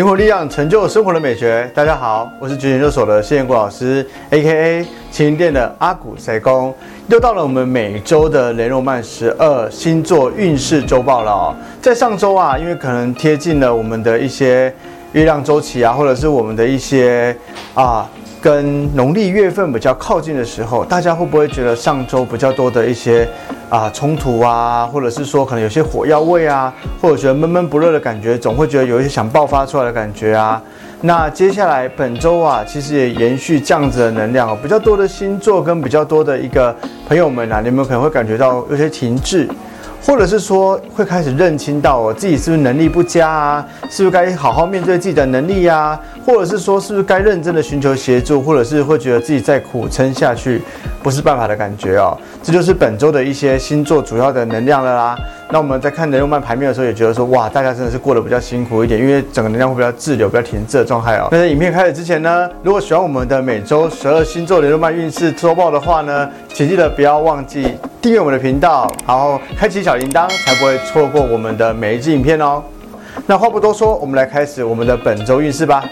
灵活力量成就生活的美学。大家好，我是觉研究所的谢彦国老师，A.K.A. 麒麟店的阿古塞公。又到了我们每周的雷诺曼十二星座运势周报了。在上周啊，因为可能贴近了我们的一些月亮周期啊，或者是我们的一些啊。跟农历月份比较靠近的时候，大家会不会觉得上周比较多的一些啊冲突啊，或者是说可能有些火药味啊，或者觉得闷闷不乐的感觉，总会觉得有一些想爆发出来的感觉啊？那接下来本周啊，其实也延续这样子的能量，比较多的星座跟比较多的一个朋友们啊，你们可能会感觉到有些停滞。或者是说会开始认清到我自己是不是能力不佳啊？是不是该好好面对自己的能力呀？或者是说是不是该认真的寻求协助？或者是会觉得自己再苦撑下去不是办法的感觉哦？这就是本周的一些星座主要的能量了啦。那我们在看人肉曼牌面的时候，也觉得说哇，大家真的是过得比较辛苦一点，因为整个能量会比较滞留、比较停滞的状态哦。那在影片开始之前呢，如果喜欢我们的每周十二星座人肉曼运势周报的话呢，请记得不要忘记。订阅我们的频道，然后开启小铃铛，才不会错过我们的每一支影片哦。那话不多说，我们来开始我们的本周运势吧。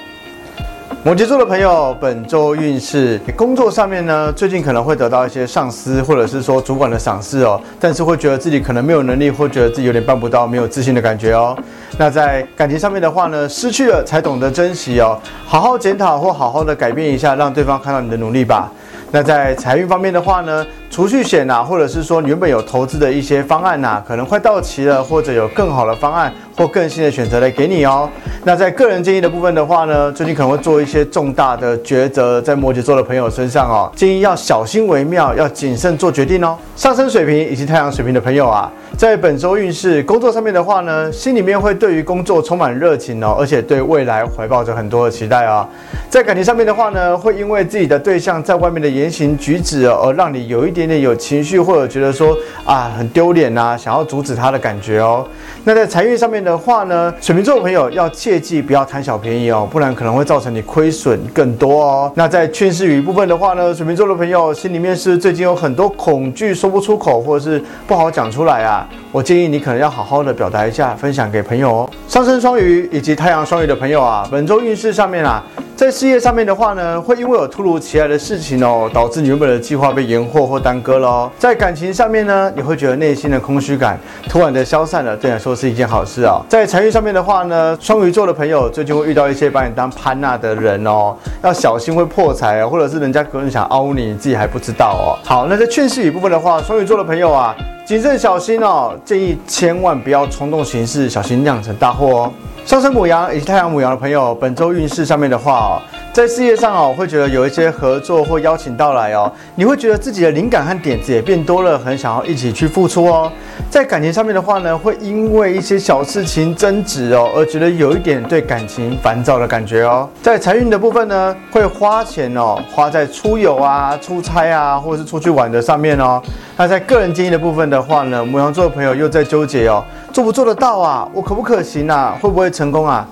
摩羯座的朋友，本周运势，工作上面呢，最近可能会得到一些上司或者是说主管的赏识哦，但是会觉得自己可能没有能力，或觉得自己有点办不到，没有自信的感觉哦。那在感情上面的话呢，失去了才懂得珍惜哦，好好检讨或好好的改变一下，让对方看到你的努力吧。那在财运方面的话呢，储蓄险呐，或者是说原本有投资的一些方案呐，可能快到期了，或者有更好的方案或更新的选择来给你哦。那在个人建议的部分的话呢，最近可能会做一些重大的抉择，在摩羯座的朋友身上哦，建议要小心为妙，要谨慎做决定哦。上升水平以及太阳水平的朋友啊。在本周运势工作上面的话呢，心里面会对于工作充满热情哦，而且对未来怀抱着很多的期待啊。在感情上面的话呢，会因为自己的对象在外面的言行举止而让你有一点点有情绪，或者觉得说啊很丢脸呐，想要阻止他的感觉哦。那在财运上面的话呢，水瓶座的朋友要切记不要贪小便宜哦，不然可能会造成你亏损更多哦。那在劝世语部分的话呢，水瓶座的朋友心里面是最近有很多恐惧说不出口，或者是不好讲出来啊。我建议你可能要好好的表达一下，分享给朋友哦。上升双鱼以及太阳双鱼的朋友啊，本周运势上面啊。在事业上面的话呢，会因为有突如其来的事情哦，导致你原本的计划被延后或耽搁了哦。在感情上面呢，你会觉得内心的空虚感突然的消散了，对你来说是一件好事啊。在财运上面的话呢，双鱼座的朋友最近会遇到一些把你当潘娜的人哦，要小心会破财啊，或者是人家可能想凹你，你自己还不知道哦。好，那在劝世语部分的话，双鱼座的朋友啊，谨慎小心哦，建议千万不要冲动行事，小心酿成大祸哦。上升母羊以及太阳母羊的朋友，本周运势上面的话，在事业上哦，会觉得有一些合作或邀请到来哦，你会觉得自己的灵感和点子也变多了，很想要一起去付出哦。在感情上面的话呢，会因为一些小事情争执哦，而觉得有一点对感情烦躁的感觉哦。在财运的部分呢，会花钱哦，花在出游啊、出差啊，或者是出去玩的上面哦。那在个人经营的部分的话呢，母羊座的朋友又在纠结哦。做不做得到啊？我可不可行啊？会不会成功啊？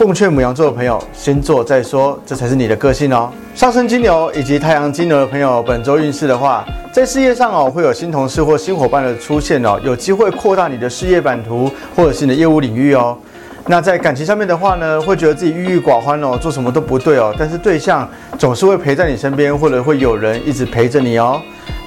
奉劝母羊座的朋友，先做再说，这才是你的个性哦。上升金牛以及太阳金牛的朋友，本周运势的话，在事业上哦，会有新同事或新伙伴的出现哦，有机会扩大你的事业版图或者是你的业务领域哦。那在感情上面的话呢，会觉得自己郁郁寡欢哦，做什么都不对哦，但是对象总是会陪在你身边，或者会有人一直陪着你哦。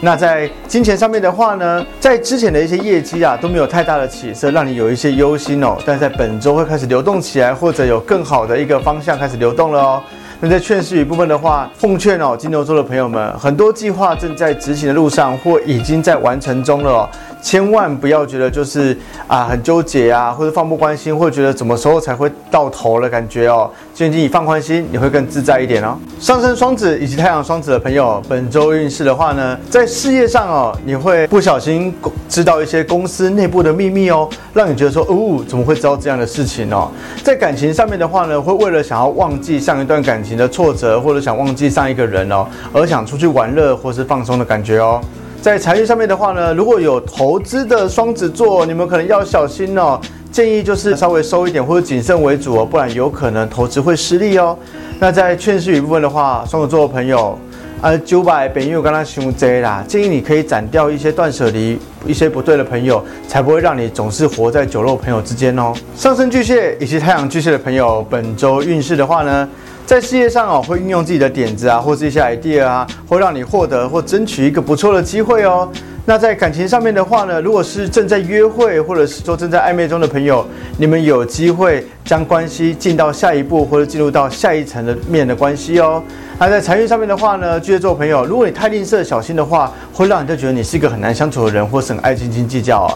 那在金钱上面的话呢，在之前的一些业绩啊都没有太大的起色，让你有一些忧心哦。但在本周会开始流动起来，或者有更好的一个方向开始流动了哦。那在劝示语部分的话，奉劝哦，金牛座的朋友们，很多计划正在执行的路上，或已经在完成中了哦。千万不要觉得就是啊很纠结啊，或者放不关心，或者觉得什么时候才会到头的感觉哦。建议你放宽心，你会更自在一点哦。上升双子以及太阳双子的朋友，本周运势的话呢，在事业上哦，你会不小心知道一些公司内部的秘密哦，让你觉得说哦，怎么会知道这样的事情哦？在感情上面的话呢，会为了想要忘记上一段感情的挫折，或者想忘记上一个人哦，而想出去玩乐或是放松的感觉哦。在财运上面的话呢，如果有投资的双子座，你们可能要小心哦。建议就是稍微收一点或者谨慎为主哦，不然有可能投资会失利哦。那在劝示语部分的话，双子座的朋友呃，九百本又跟他凶贼啦，建议你可以斩掉一些断舍离一些不对的朋友，才不会让你总是活在酒肉朋友之间哦。上升巨蟹以及太阳巨蟹的朋友，本周运势的话呢，在事业上哦，会运用自己的点子啊，或是一些 idea 啊，会让你获得或争取一个不错的机会哦。那在感情上面的话呢，如果是正在约会或者是说正在暧昧中的朋友，你们有机会将关系进到下一步，或者进入到下一层的面的关系哦。那在财运上面的话呢，巨蟹座朋友，如果你太吝啬小心的话，会让人家觉得你是一个很难相处的人，或是很爱斤斤计较哦。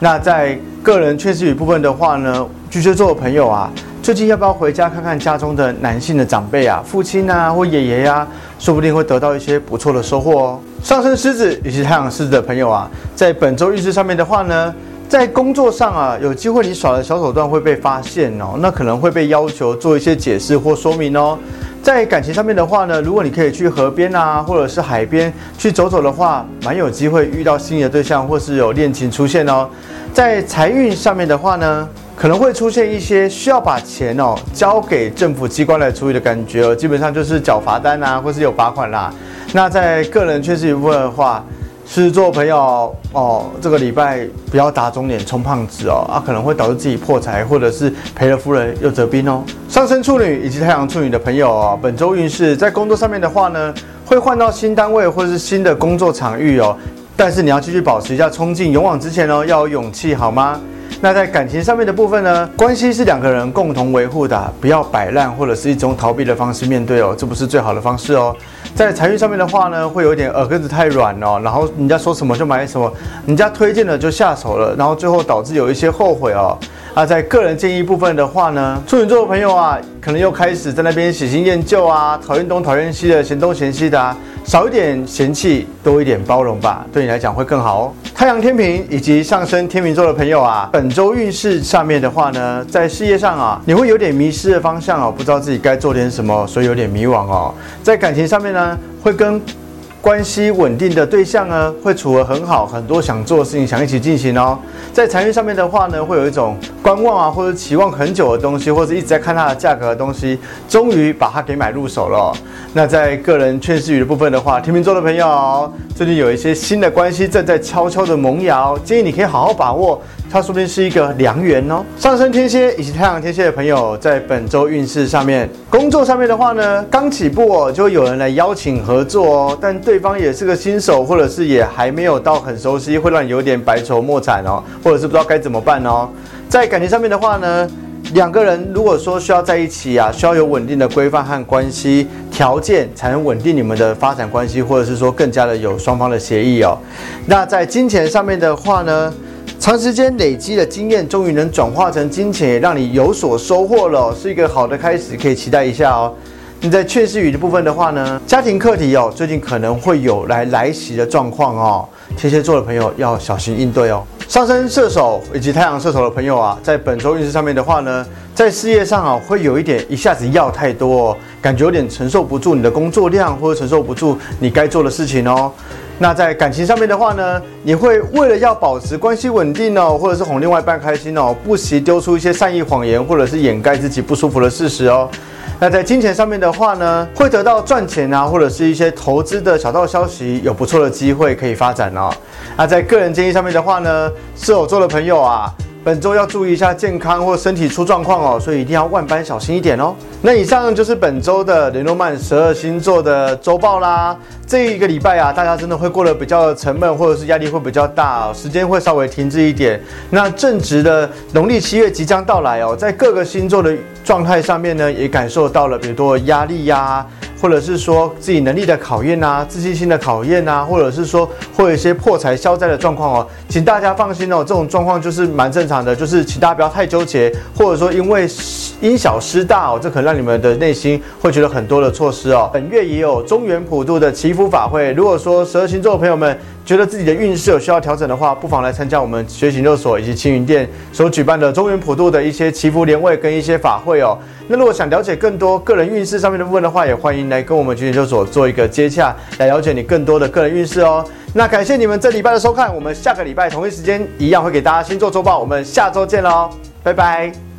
那在个人缺失语部分的话呢，巨蟹座的朋友啊。最近要不要回家看看家中的男性的长辈啊，父亲啊或爷爷呀，说不定会得到一些不错的收获哦。上升狮子以及太阳狮子的朋友啊，在本周运势上面的话呢，在工作上啊，有机会你耍的小手段会被发现哦，那可能会被要求做一些解释或说明哦。在感情上面的话呢，如果你可以去河边啊，或者是海边去走走的话，蛮有机会遇到心仪的对象或是有恋情出现哦。在财运上面的话呢。可能会出现一些需要把钱哦交给政府机关来处理的感觉哦，基本上就是缴罚单啊，或是有罚款啦。那在个人缺失一部分的话，狮子座朋友哦，这个礼拜不要打肿脸充胖子哦，啊，可能会导致自己破财，或者是赔了夫人又折兵哦。上升处女以及太阳处女的朋友哦，本周运势在工作上面的话呢，会换到新单位或是新的工作场域哦，但是你要继续保持一下冲劲，勇往直前哦，要有勇气好吗？那在感情上面的部分呢？关系是两个人共同维护的，不要摆烂或者是一种逃避的方式面对哦，这不是最好的方式哦。在财运上面的话呢，会有点耳根子太软哦，然后人家说什么就买什么，人家推荐了就下手了，然后最后导致有一些后悔哦。啊，在个人建议部分的话呢，处女座的朋友啊，可能又开始在那边喜新厌旧啊，讨厌东讨厌西的，嫌东嫌西的啊。少一点嫌弃，多一点包容吧，对你来讲会更好哦。太阳天平以及上升天秤座的朋友啊，本周运势上面的话呢，在事业上啊，你会有点迷失的方向哦，不知道自己该做点什么，所以有点迷惘哦。在感情上面呢，会跟。关系稳定的对象呢，会处得很好，很多想做的事情想一起进行哦。在财运上面的话呢，会有一种观望啊，或者期望很久的东西，或者一直在看它的价格的东西，终于把它给买入手了。那在个人劝世语的部分的话，天秤座的朋友，最近有一些新的关系正在悄悄的萌芽，建议你可以好好把握。它说不定是一个良缘哦。上升天蝎以及太阳天蝎的朋友，在本周运势上面，工作上面的话呢，刚起步哦，就会有人来邀请合作哦，但对方也是个新手，或者是也还没有到很熟悉，会让你有点白愁莫惨哦，或者是不知道该怎么办哦。在感情上面的话呢，两个人如果说需要在一起啊，需要有稳定的规范和关系条件，才能稳定你们的发展关系，或者是说更加的有双方的协议哦。那在金钱上面的话呢？长时间累积的经验，终于能转化成金钱，也让你有所收获了，是一个好的开始，可以期待一下哦。你在确实语的部分的话呢，家庭课题哦，最近可能会有来来袭的状况哦，天蝎座的朋友要小心应对哦。上升射手以及太阳射手的朋友啊，在本周运势上面的话呢，在事业上啊，会有一点一下子要太多，感觉有点承受不住你的工作量，或者承受不住你该做的事情哦。那在感情上面的话呢，你会为了要保持关系稳定哦，或者是哄另外一半开心哦，不惜丢出一些善意谎言，或者是掩盖自己不舒服的事实哦。那在金钱上面的话呢，会得到赚钱啊，或者是一些投资的小道消息，有不错的机会可以发展哦。那在个人建议上面的话呢，射手座的朋友啊。本周要注意一下健康或身体出状况哦，所以一定要万般小心一点哦。那以上就是本周的雷诺曼十二星座的周报啦。这一个礼拜啊，大家真的会过得比较沉闷，或者是压力会比较大，时间会稍微停滞一点。那正值的农历七月即将到来哦，在各个星座的状态上面呢，也感受到了比如多压力呀。或者是说自己能力的考验呐，自信心的考验呐，或者是说会有一些破财消灾的状况哦，请大家放心哦，这种状况就是蛮正常的，就是请大家不要太纠结，或者说因为因小失大哦，这可能让你们的内心会觉得很多的错失哦。本月也有中原普渡的祈福法会，如果说十二星座的朋友们。觉得自己的运势有需要调整的话，不妨来参加我们学习六所以及青云店所举办的中原普渡的一些祈福联位跟一些法会哦。那如果想了解更多个人运势上面的部分的话，也欢迎来跟我们学习六所做一个接洽，来了解你更多的个人运势哦。那感谢你们这礼拜的收看，我们下个礼拜同一时间一样会给大家星座周报，我们下周见喽，拜拜。